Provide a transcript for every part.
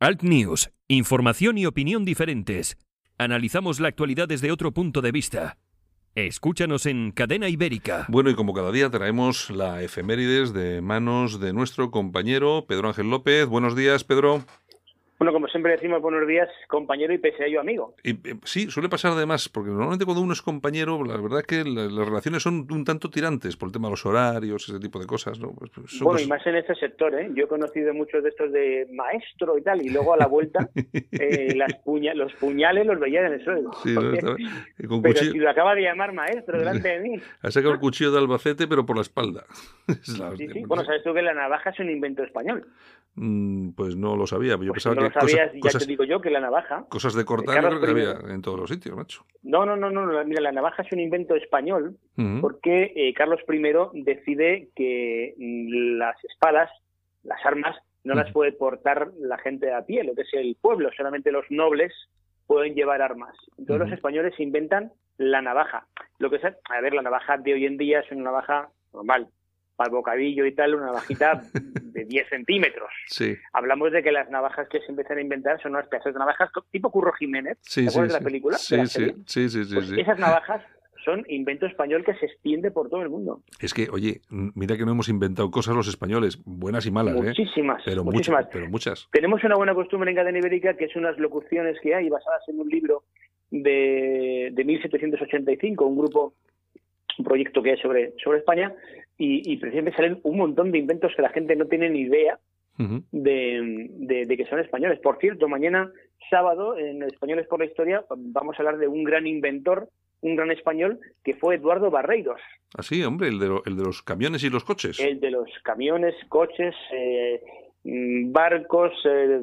Alt News, información y opinión diferentes. Analizamos la actualidad desde otro punto de vista. Escúchanos en Cadena Ibérica. Bueno, y como cada día traemos la efemérides de manos de nuestro compañero Pedro Ángel López. Buenos días, Pedro. Bueno, como siempre decimos, buenos días, compañero y pese a ello amigo. Y, eh, sí, suele pasar además, porque normalmente cuando uno es compañero, la verdad es que la- las relaciones son un tanto tirantes por el tema de los horarios, ese tipo de cosas, ¿no? Pues, pues, Bueno, y más en este sector, ¿eh? Yo he conocido muchos de estos de maestro y tal, y luego a la vuelta eh, las puña- los puñales los veía en el suelo. Sí, Pero si lo acaba de llamar maestro delante de mí. Ha sacado el cuchillo de Albacete, pero por la espalda. La Sí, sí. porque- Bueno, sabes tú que la navaja es un invento español. Mm, Pues no lo sabía. Yo Pues pensaba no que sabías, cosas, ya te digo yo que la navaja. cosas de cortar yo Carlos creo que I. había en todos los sitios, macho. No, no, no, no. Mira, la navaja es un invento español porque eh, Carlos I decide que mm, las espadas, las armas, no las puede portar la gente a pie, lo que es el pueblo, solamente los nobles pueden llevar armas. Entonces los españoles inventan la navaja. Lo que es, a ver, la navaja de hoy en día es una navaja normal, para el bocadillo y tal, una navajita de 10 centímetros. Sí, Hablamos de que las navajas que se empiezan a inventar son unas pedazos de navajas tipo Curro Jiménez. sí, ¿Te sí. de la película? Sí, la sí, sí, Pues sí. esas navajas son invento español que se extiende por todo el mundo. Es que, oye, mira que no hemos inventado cosas los españoles, buenas y malas, ¿eh? muchísimas, Pero muchísimas. muchas, pero muchas. Tenemos una buena costumbre en Cadena Ibérica que es unas locuciones que hay basadas en un libro de, de 1785, un grupo, un proyecto que hay sobre, sobre España, y, y precisamente salen un montón de inventos que la gente no tiene ni idea de, de- de que son españoles. Por cierto, mañana sábado en Españoles por la Historia vamos a hablar de un gran inventor, un gran español, que fue Eduardo Barreiros, Así, hombre, el de, lo- el de los camiones y los coches. el de los camiones, coches, eh, barcos, eh,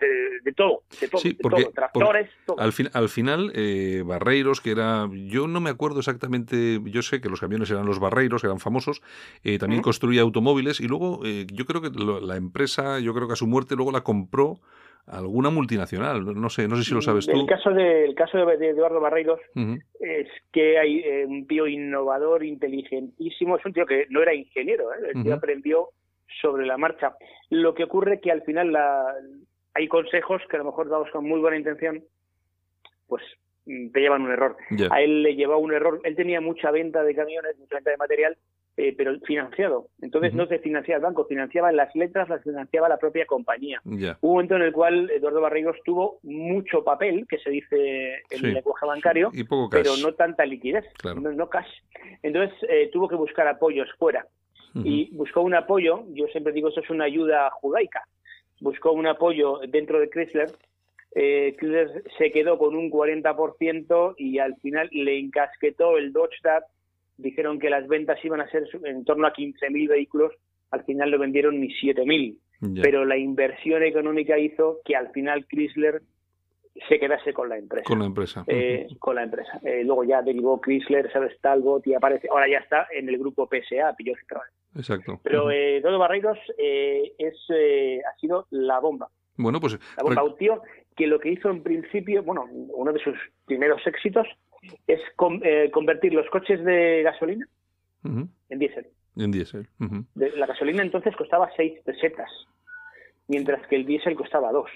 de, de todo, de todo, Sí, de porque- todo, tractores, todo. Al, fin- al final, eh, Barreiros, que era. Yo no me acuerdo exactamente. Yo sé que los camiones eran los Barreiros, que eran famosos. eh, también construía automóviles. Y luego, eh, yo creo que lo- la empresa, yo creo que a su muerte, luego la compró alguna multinacional. No sé, no sé si lo sabes tú. El caso de, el caso de, de Eduardo Barreiros es que hay un tío innovador, inteligentísimo, es un tío que no era ingeniero, ¿eh? el tío aprendió sobre la marcha. Lo que ocurre que al final la- hay consejos que a lo mejor dados con muy buena intención, pues mm, te llevan un error. A él le llevaba un error, él tenía mucha venta de camiones, mucha venta de material, eh, pero financiado. Entonces no se financiaba el banco, financiaba las letras, las financiaba la propia compañía. Ya. Hubo un momento en el cual Eduardo Barreiros tuvo mucho papel, que se dice en Sí. el lenguaje bancario, Y poco cash. pero no tanta liquidez, Claro. no, no cash. Entonces eh, tuvo que buscar apoyos fuera Y buscó un apoyo, yo siempre digo eso es una ayuda judaica, buscó un apoyo dentro de Chrysler, eh, Chrysler se quedó con un 40% y al final le encasquetó el Dodge Dart, dijeron que las ventas iban a ser en torno a 15.000 vehículos, al final lo vendieron ni 7.000 Ya. pero la inversión económica hizo que al final Chrysler se quedase con la empresa. Con la empresa. Eh, con la empresa. Eh, luego ya derivó Chrysler, sabes, Talbot y aparece, ahora ya está en el grupo PSA, pilló. Exacto. Pero Ujú. eh, Dodo Barreiros eh, es, eh, ha sido la bomba. bueno, pues. La bomba, re- un tío que lo que hizo en principio, bueno, uno de sus primeros éxitos es con- convertir los coches de gasolina en diésel. En diésel. La gasolina entonces costaba 6 pesetas, mientras que el diésel costaba 2.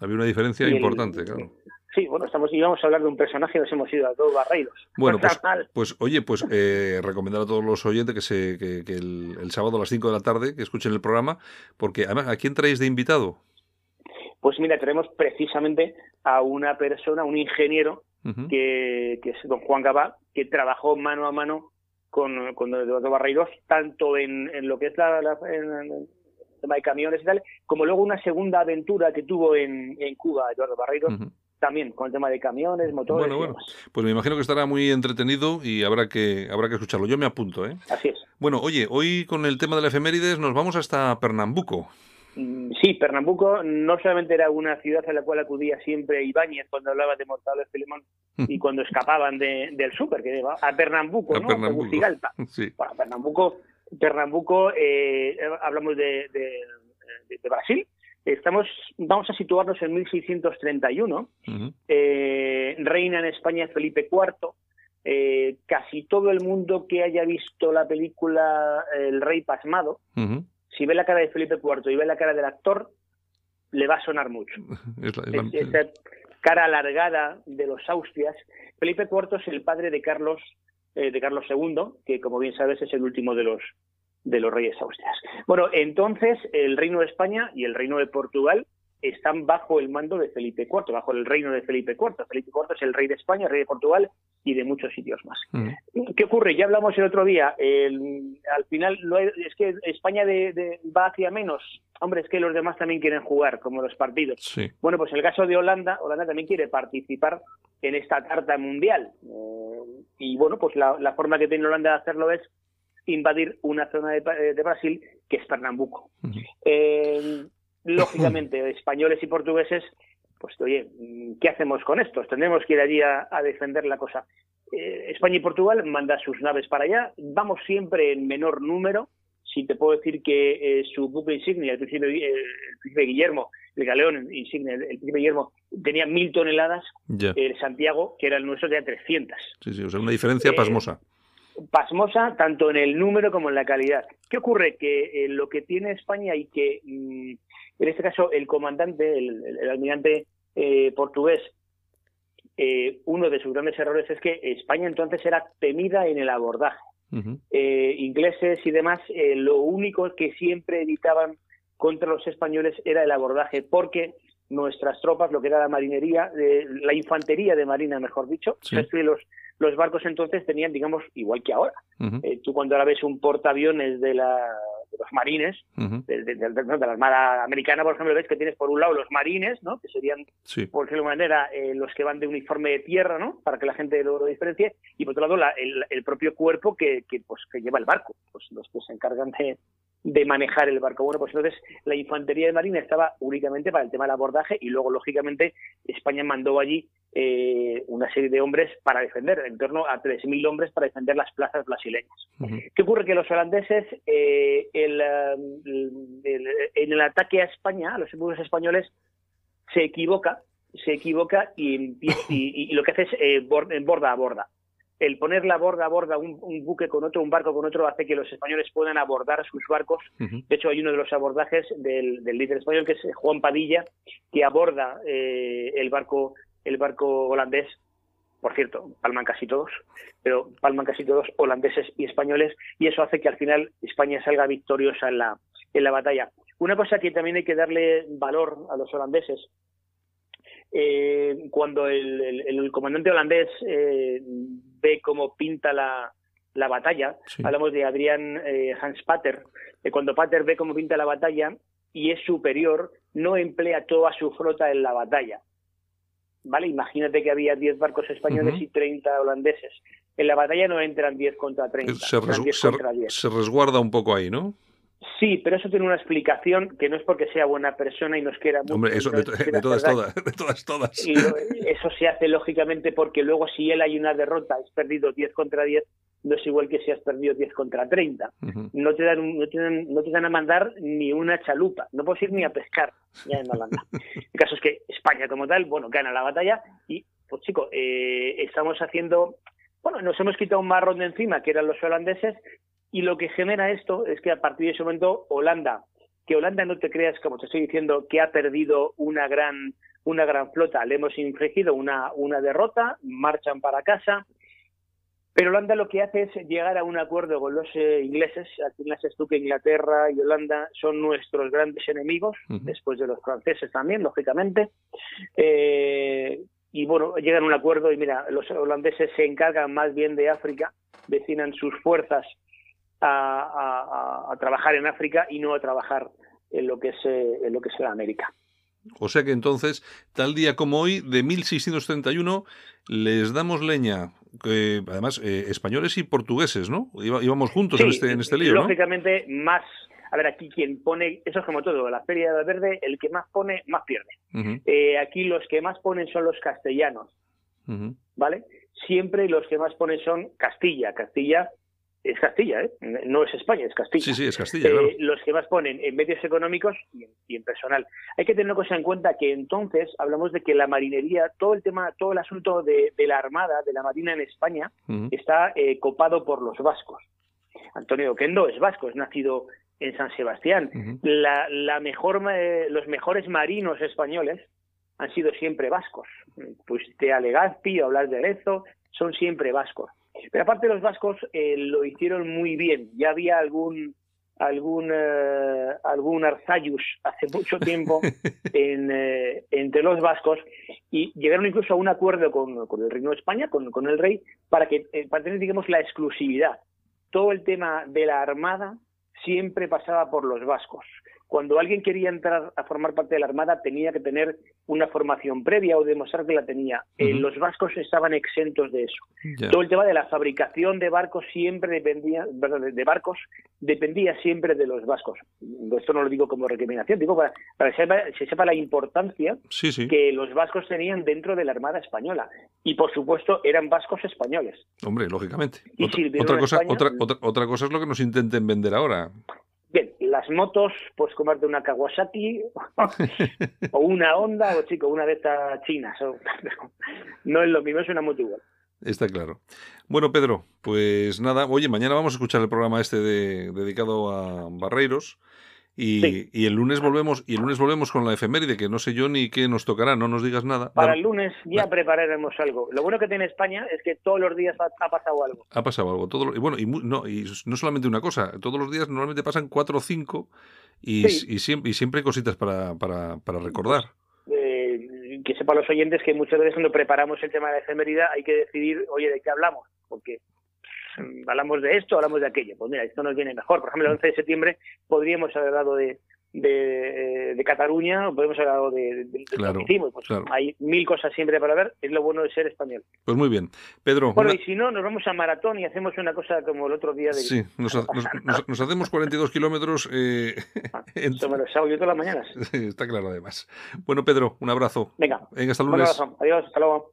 Había una diferencia el- importante, claro. Sí, bueno, estamos íbamos a hablar de un personaje y nos hemos ido a dos barreiros. Bueno, pues, pues oye, pues eh, recomendar a todos los oyentes que, se, que, que el, el sábado a las 5 de la tarde que escuchen el programa, porque además, ¿a quién traéis de invitado? Pues mira, tenemos precisamente a una persona, un ingeniero, que, que es don Juan Gabá, que trabajó mano a mano con, con Eduardo Barreiros, tanto en, en lo que es la, la- en- tema de camiones y tal, como luego una segunda aventura que tuvo en, en Cuba Eduardo Barreiros, Ujú. también con el tema de camiones, motores Bueno, bueno. Pues me imagino que estará muy entretenido y habrá que, habrá que escucharlo. Yo me apunto, ¿eh? Así es. Bueno, oye, hoy con el tema de la efemérides nos vamos hasta Pernambuco. Mm, Sí, Pernambuco no solamente era una ciudad a la cual acudía siempre Ibáñez cuando hablaba de Mortales Filemón y cuando escapaban de- del súper, que iba a Pernambuco, A ¿no? Pernambuco. Tegucigalpa. Sí. Bueno, Pernambuco, Pernambuco eh, hablamos de, de- de- de Brasil. Estamos, vamos a situarnos en 1631. Ujú. Eh, reina en España Felipe IV. Eh, casi todo el mundo que haya visto la película El Rey Pasmado, si ve la cara de Felipe IV y ve la cara del actor, le va a sonar mucho. Esa cara alargada de los Austrias. Felipe IV es el padre de Carlos, eh, de Carlos II, que como bien sabes es el último de los de los reyes austrias. Bueno, entonces el reino de España y el reino de Portugal están bajo el mando de Felipe IV, bajo el reino de Felipe IV. Felipe IV es el rey de España, el rey de Portugal y de muchos sitios más. Mm. ¿Qué ocurre? Ya hablamos el otro día. al final es que España de, va hacia menos. Hombre, es que los demás también quieren jugar, como los partidos. Bueno, pues en el caso de Holanda, Holanda también quiere participar en esta carta mundial. Eh, y bueno, pues la, forma que tiene Holanda de hacerlo es invadir una zona de, Brasil que es Pernambuco. eh, lógicamente, españoles y portugueses, pues oye, ¿qué hacemos con estos? Tendremos que ir allí a, defender la cosa. Eh, España y Portugal mandan sus naves para allá, vamos siempre en menor número. Si te puedo decir que eh, su buque insignia, el príncipe, el Guillermo, el galeón insignia, el, príncipe Guillermo, tenía mil toneladas, el Santiago, que era el nuestro, tenía 300. Sí, sí, o sea, una diferencia eh, pasmosa pasmosa tanto en el número como en la calidad. ¿Qué ocurre? Que lo que tiene España y que mm, en este caso, el comandante, el, almirante eh, portugués, eh, uno de sus grandes errores es que España entonces era temida en el abordaje. Eh, ingleses y demás, lo único que siempre evitaban contra los españoles era el abordaje, porque nuestras tropas, lo que era la marinería, la infantería de marina, mejor dicho, los, los barcos entonces tenían, digamos, igual que ahora. tú cuando ahora ves un portaaviones de la los marines, de, la Armada Americana, por ejemplo, ves que tienes por un lado los marines, ¿no? que serían, por decirlo de manera, eh, los que van de uniforme de tierra, ¿no? para que la gente lo, diferencie, y por otro lado el, propio cuerpo que, que, pues, que lleva el barco, pues los que se encargan de, de manejar el barco. Bueno, pues entonces la infantería de marina estaba únicamente para el tema del abordaje y luego, lógicamente, España mandó allí eh, una serie de hombres para defender, en torno a 3.000 hombres para defender las plazas brasileñas. ¿Qué ocurre? Que los holandeses, eh, um, en el ataque a España, a los enemigos españoles, se equivoca, se equivoca y, y, lo que hace es eh, borda a borda el poner la borda a borda un, buque con otro, un barco con otro, hace que los españoles puedan abordar sus barcos. De hecho, hay uno de los abordajes del, líder español, que es Juan Padilla, que aborda eh, el barco el barco holandés. Por cierto, palman casi todos, pero palman casi todos holandeses y españoles, y eso hace que al final España salga victoriosa en la, en la batalla. Una cosa que también hay que darle valor a los holandeses eh, cuando el, comandante holandés eh, ve cómo pinta la, la batalla, hablamos de Adrián eh, Hans Pater, cuando Pater ve cómo pinta la batalla y es superior, no emplea toda su flota en la batalla. ¿Vale? Imagínate que había 10 barcos españoles y 30 holandeses. En la batalla no entran 10 contra 30. Se, se resguarda un poco ahí, ¿no? Sí, pero eso tiene una explicación que no es porque sea buena persona y nos quiera mucho. Hombre, eso de, todas, todas, de todas, todas. Y eso se hace lógicamente porque luego si él hay una derrota, has perdido 10 contra 10, no es igual que si has perdido 10 contra 30. no, te dan, no, te dan, no te dan a mandar ni una chalupa, no puedes ir ni a pescar ya en Holanda. El caso es que España como tal, bueno, gana la batalla y, pues chico, eh, estamos haciendo bueno, nos hemos quitado un marrón de encima, que eran los holandeses, y lo que genera esto es que a partir de ese momento Holanda, que Holanda no te creas, como te estoy diciendo, que ha perdido una gran, una gran flota, le hemos infligido una, una derrota, marchan para casa, pero Holanda lo que hace es llegar a un acuerdo con los eh, ingleses. Al final es tú que Inglaterra y Holanda son nuestros grandes enemigos, después de los franceses también, lógicamente. Eh, y bueno, llegan a un acuerdo y mira, los holandeses se encargan más bien de África, destinan sus fuerzas a, trabajar en África y no a trabajar en lo que es eh, en lo que es la América. O sea que entonces, tal día como hoy, de 1631, les damos leña, además eh, españoles y portugueses, ¿no? íbamos juntos en este, en este lío, Lógicamente, más. A ver, aquí quien pone, eso es como todo, la Feria de Verde, el que más pone, más pierde. Eh, aquí los que más ponen son los castellanos, ¿vale? Siempre los que más ponen son Castilla. Castilla es Castilla, ¿eh? no es España, es Castilla. Sí, sí, es Castilla. Eh, los que más ponen en medios económicos y en, personal. Hay que tener una cosa en cuenta que entonces hablamos de que la marinería, todo el tema, todo el asunto de, la armada, de la marina en España, está eh, copado por los vascos. Antonio Oquendo es vasco, es nacido en San Sebastián. la, la, mejor, eh, los mejores marinos españoles han sido siempre vascos. Pues de Alegazpi o hablar de Arezo son siempre vascos. Pero aparte los vascos eh, lo hicieron muy bien. Ya había algún algún eh, algún Arzayus hace mucho tiempo en, eh, entre los vascos y llegaron incluso a un acuerdo con, con el Reino de España, con, con el rey, para que para tener digamos la exclusividad. Todo el tema de la armada siempre pasaba por los vascos cuando alguien quería entrar a formar parte de la Armada tenía que tener una formación previa o demostrar que la tenía. Eh, los vascos estaban exentos de eso. Todo el tema de la fabricación de barcos siempre dependía, de barcos dependía siempre de los vascos. Esto no lo digo como recriminación, digo para, que se sepa, la importancia que los vascos tenían dentro de la Armada española. Y por supuesto eran vascos españoles. Hombre, lógicamente. otra, cosa, otra, otra, otra cosa es lo que nos intenten vender ahora. Las motos, pues comerte una Kawasaki o una Honda o chico, una de estas chinas. no es lo mismo, es una moto igual. Está claro. Bueno, Pedro, pues nada, oye, mañana vamos a escuchar el programa este de, dedicado a Barreiros. Y, el lunes volvemos y el lunes volvemos con la efeméride que no sé yo ni qué nos tocará no nos digas nada. Para el lunes ya prepararemos algo. Lo bueno que tiene España es que todos los días ha, pasado algo. Ha pasado algo. Todo y bueno y no y no solamente una cosa todos los días normalmente pasan cuatro o cinco y, y, siempre y siempre hay cositas para, para, para recordar. Eh, que sepan los oyentes que muchas veces cuando preparamos el tema de la efeméride hay que decidir oye de qué hablamos porque hablamos de esto, hablamos de aquello. Pues mira, esto nos viene mejor. Por ejemplo, el 11 de septiembre podríamos haber hablado de, de, de Cataluña, podemos haber hablado de, de, claro, pues Hay mil cosas siempre para ver, es lo bueno de ser español. Pues muy bien. Pedro. Bueno, y si no, nos vamos a maratón y hacemos una cosa como el otro día. De... Sí, nos, nos, hacemos 42 kilómetros. Eh, ah, Eso me lo hago yo todas las mañanas. Está claro, además. Bueno, Pedro, un abrazo. Venga. Venga, hasta lunes. Un abrazo. Adiós, hasta luego.